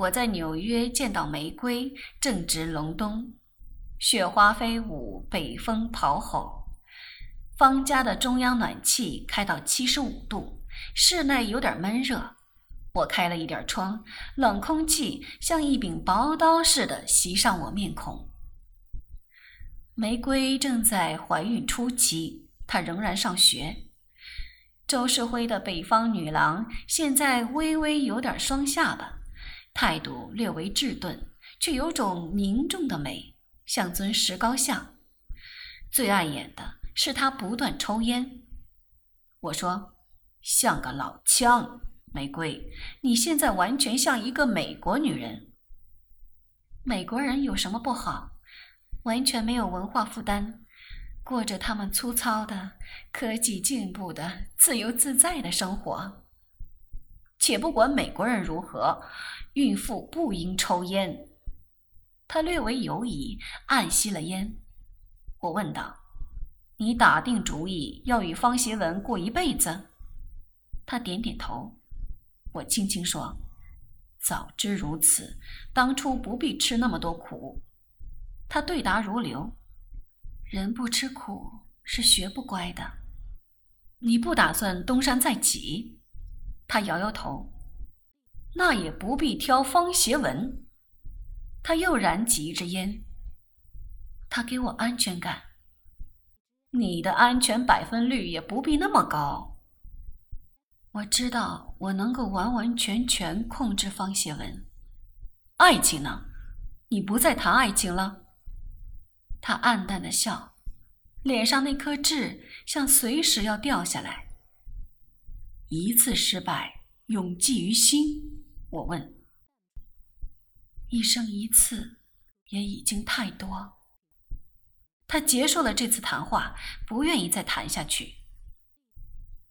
我在纽约见到玫瑰，正值隆冬，雪花飞舞，北风咆吼。方家的中央暖气开到七十五度，室内有点闷热。我开了一点窗，冷空气像一柄薄刀似的袭上我面孔。玫瑰正在怀孕初期，她仍然上学。周世辉的北方女郎现在微微有点双下巴。态度略为稚钝，却有种凝重的美，像尊石膏像。最碍眼的是他不断抽烟。我说：“像个老枪，玫瑰，你现在完全像一个美国女人。美国人有什么不好？完全没有文化负担，过着他们粗糙的、科技进步的、自由自在的生活。且不管美国人如何。”孕妇不应抽烟。他略为犹疑，暗吸了烟。我问道：“你打定主意要与方协文过一辈子？”他点点头。我轻轻说：“早知如此，当初不必吃那么多苦。”他对答如流：“人不吃苦是学不乖的。”你不打算东山再起？他摇摇头。那也不必挑方协文。他又燃起一支烟。他给我安全感。你的安全百分率也不必那么高。我知道我能够完完全全控制方协文。爱情呢？你不再谈爱情了？他暗淡的笑，脸上那颗痣像随时要掉下来。一次失败，永记于心。我问：“一生一次，也已经太多。”他结束了这次谈话，不愿意再谈下去。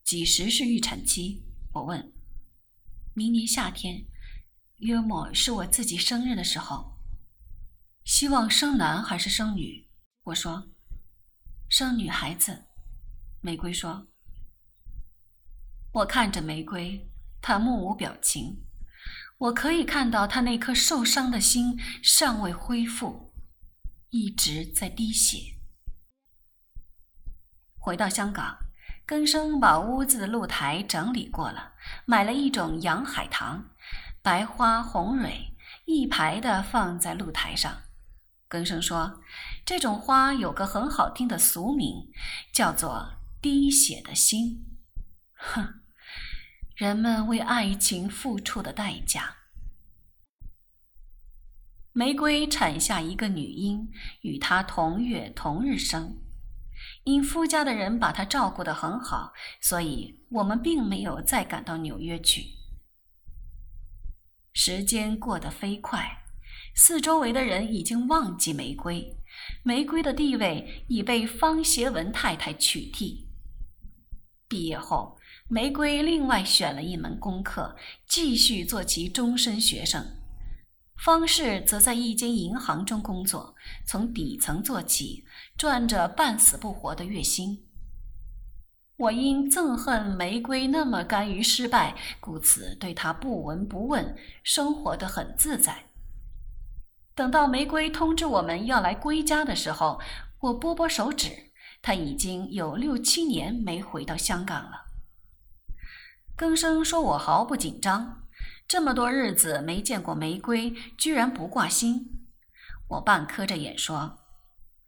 几时是预产期？我问。明年夏天，约莫是我自己生日的时候。希望生男还是生女？我说：“生女孩子。”玫瑰说：“我看着玫瑰，她目无表情。”我可以看到他那颗受伤的心尚未恢复，一直在滴血。回到香港，根生把屋子的露台整理过了，买了一种洋海棠，白花红蕊，一排的放在露台上。根生说，这种花有个很好听的俗名，叫做“滴血的心”。哼。人们为爱情付出的代价。玫瑰产下一个女婴，与她同月同日生。因夫家的人把她照顾得很好，所以我们并没有再赶到纽约去。时间过得飞快，四周围的人已经忘记玫瑰，玫瑰的地位已被方协文太太取替。毕业后。玫瑰另外选了一门功课，继续做其终身学生。方氏则在一间银行中工作，从底层做起，赚着半死不活的月薪。我因憎恨玫瑰那么甘于失败，故此对她不闻不问，生活得很自在。等到玫瑰通知我们要来归家的时候，我拨拨手指，她已经有六七年没回到香港了。更生说：“我毫不紧张，这么多日子没见过玫瑰，居然不挂心。”我半磕着眼说：“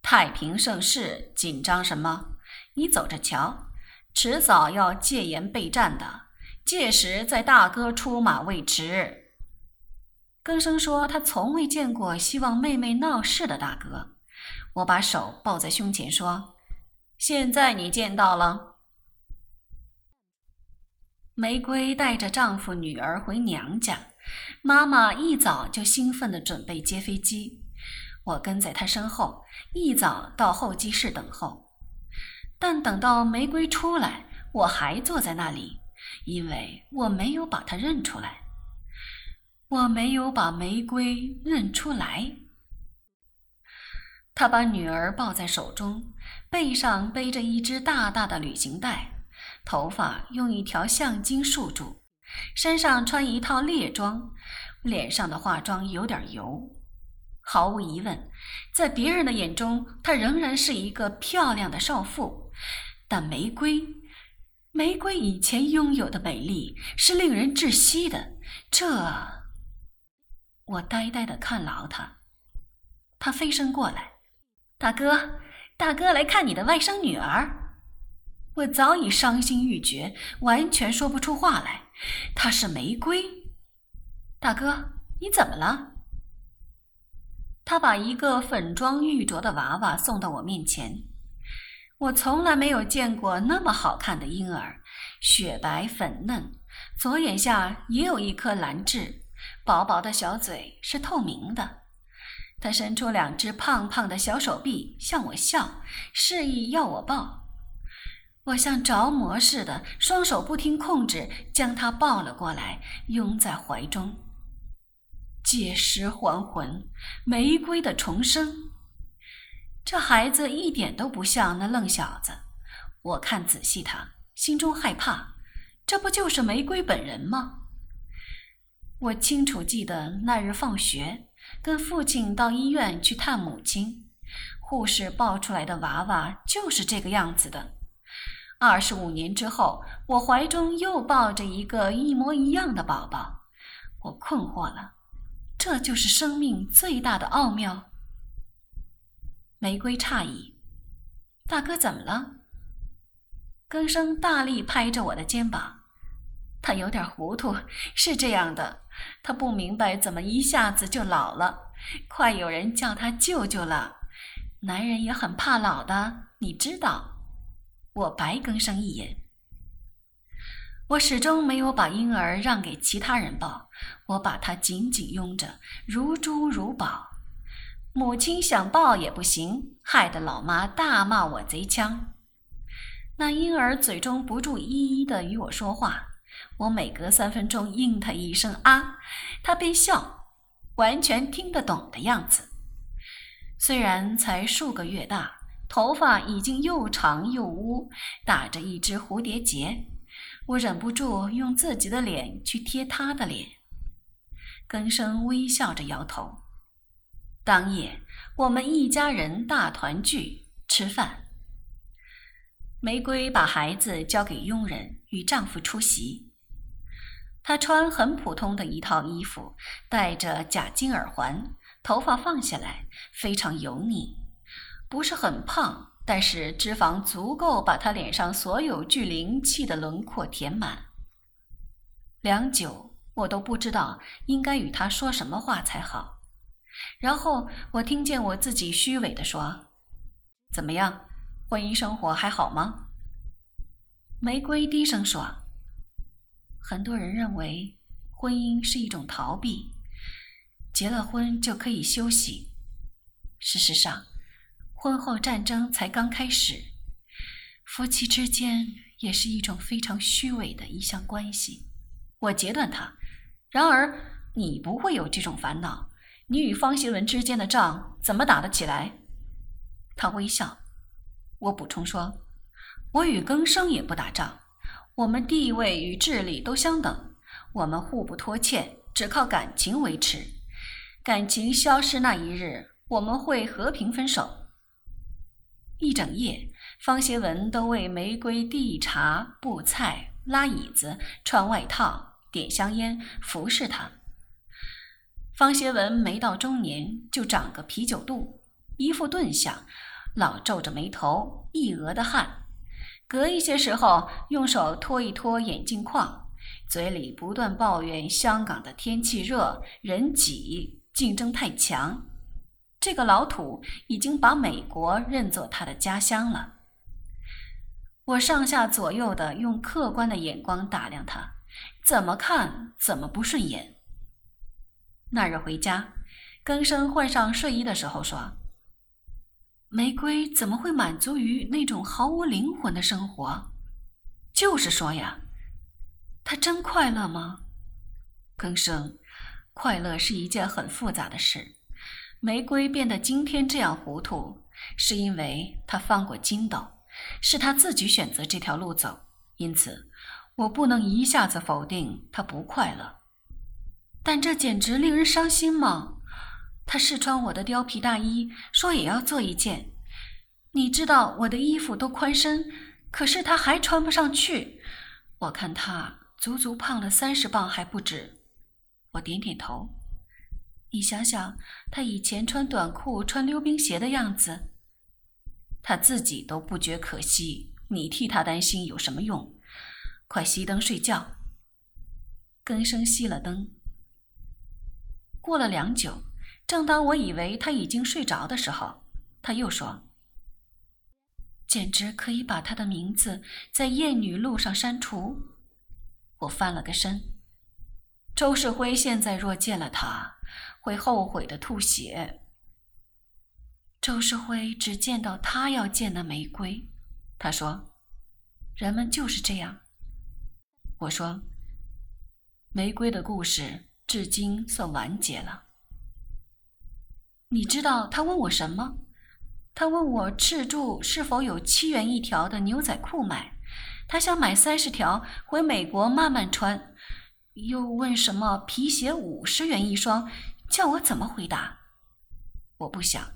太平盛世，紧张什么？你走着瞧，迟早要戒严备战的，届时在大哥出马未迟。”更生说：“他从未见过希望妹妹闹事的大哥。”我把手抱在胸前说：“现在你见到了。”玫瑰带着丈夫、女儿回娘家，妈妈一早就兴奋地准备接飞机。我跟在她身后，一早到候机室等候。但等到玫瑰出来，我还坐在那里，因为我没有把她认出来。我没有把玫瑰认出来。她把女儿抱在手中，背上背着一只大大的旅行袋。头发用一条橡筋束住，身上穿一套猎装，脸上的化妆有点油。毫无疑问，在别人的眼中，她仍然是一个漂亮的少妇。但玫瑰，玫瑰以前拥有的美丽是令人窒息的。这，我呆呆的看牢他。他飞身过来，大哥，大哥，来看你的外甥女儿。我早已伤心欲绝，完全说不出话来。她是玫瑰，大哥，你怎么了？他把一个粉妆玉琢的娃娃送到我面前。我从来没有见过那么好看的婴儿，雪白粉嫩，左眼下也有一颗蓝痣，薄薄的小嘴是透明的。他伸出两只胖胖的小手臂向我笑，示意要我抱。我像着魔似的，双手不听控制，将他抱了过来，拥在怀中。借尸还魂，玫瑰的重生。这孩子一点都不像那愣小子。我看仔细他，心中害怕。这不就是玫瑰本人吗？我清楚记得那日放学，跟父亲到医院去探母亲，护士抱出来的娃娃就是这个样子的。二十五年之后，我怀中又抱着一个一模一样的宝宝。我困惑了，这就是生命最大的奥妙。玫瑰诧异：“大哥怎么了？”更生大力拍着我的肩膀，他有点糊涂。是这样的，他不明白怎么一下子就老了，快有人叫他舅舅了。男人也很怕老的，你知道。我白更生一眼。我始终没有把婴儿让给其他人抱，我把他紧紧拥着，如珠如宝。母亲想抱也不行，害得老妈大骂我贼腔。那婴儿嘴中不住一一的与我说话，我每隔三分钟应他一声啊，他便笑，完全听得懂的样子。虽然才数个月大，头发已经又长又乌，打着一只蝴蝶结，我忍不住用自己的脸去贴他的脸。根生微笑着摇头。当夜，我们一家人大团聚吃饭。玫瑰把孩子交给佣人，与丈夫出席。她穿很普通的一套衣服，戴着假金耳环，头发放下来，非常油腻，不是很胖，但是脂肪足够把他脸上所有聚灵气的轮廓填满。良久，我都不知道应该与他说什么话才好。然后我听见我自己虚伪地说：“怎么样，婚姻生活还好吗？”玫瑰低声说：“很多人认为婚姻是一种逃避，结了婚就可以休息。事实上，婚后战争才刚开始，夫妻之间也是一种非常虚伪的一项关系。”我截断他：“然而你不会有这种烦恼。”你与方协文之间的仗怎么打得起来？他微笑。我补充说：“我与更生也不打仗，我们地位与智力都相等，我们互不拖欠，只靠感情维持。感情消失那一日，我们会和平分手。”一整夜，方协文都为玫瑰递茶、布菜、拉椅子、穿外套、点香烟，服侍他。方协文没到中年就长个啤酒肚，一副钝相，老皱着眉头，一额的汗。隔一些时候用手托一托眼镜框，嘴里不断抱怨香港的天气热、人挤、竞争太强。这个老土已经把美国认作他的家乡了。我上下左右的用客观的眼光打量他，怎么看怎么不顺眼。那日回家，更生换上睡衣的时候说：“玫瑰怎么会满足于那种毫无灵魂的生活？”就是说呀，他真快乐吗？更生，快乐是一件很复杂的事。玫瑰变得今天这样糊涂，是因为他翻过筋斗，是他自己选择这条路走。因此，我不能一下子否定他不快乐。但这简直令人伤心嘛！他试穿我的貂皮大衣，说也要做一件。你知道我的衣服都宽身，可是他还穿不上去。我看他足足胖了三十磅还不止。我点点头。你想想，他以前穿短裤、穿溜冰鞋的样子，他自己都不觉可惜，你替他担心有什么用？快熄灯睡觉。更生熄了灯。过了良久，正当我以为他已经睡着的时候，他又说：“简直可以把他的名字在艳女录上删除。”我翻了个身。周世辉现在若见了他，会后悔的吐血。周世辉只见到他要见的玫瑰，他说：“人们就是这样。”我说：“玫瑰的故事至今算完结了。”你知道他问我什么？他问我赤柱是否有七元一条的牛仔裤买，他想买三十条回美国慢慢穿。又问什么皮鞋五十元一双，叫我怎么回答？我不想。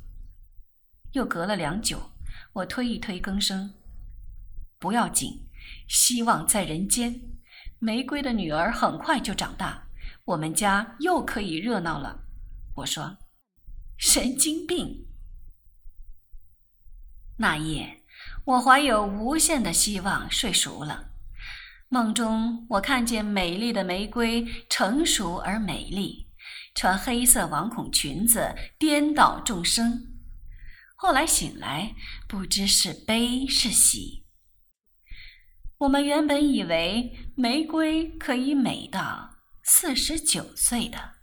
又隔了良久，我推一推更生，不要紧，希望在人间。玫瑰的女儿很快就长大，我们家又可以热闹了。我说，神经病。那夜，我怀有无限的希望睡熟了。梦中，我看见美丽的玫瑰成熟而美丽，穿黑色网孔裙子，颠倒众生。后来醒来，不知是悲是喜。我们原本以为玫瑰可以美到四十九岁的。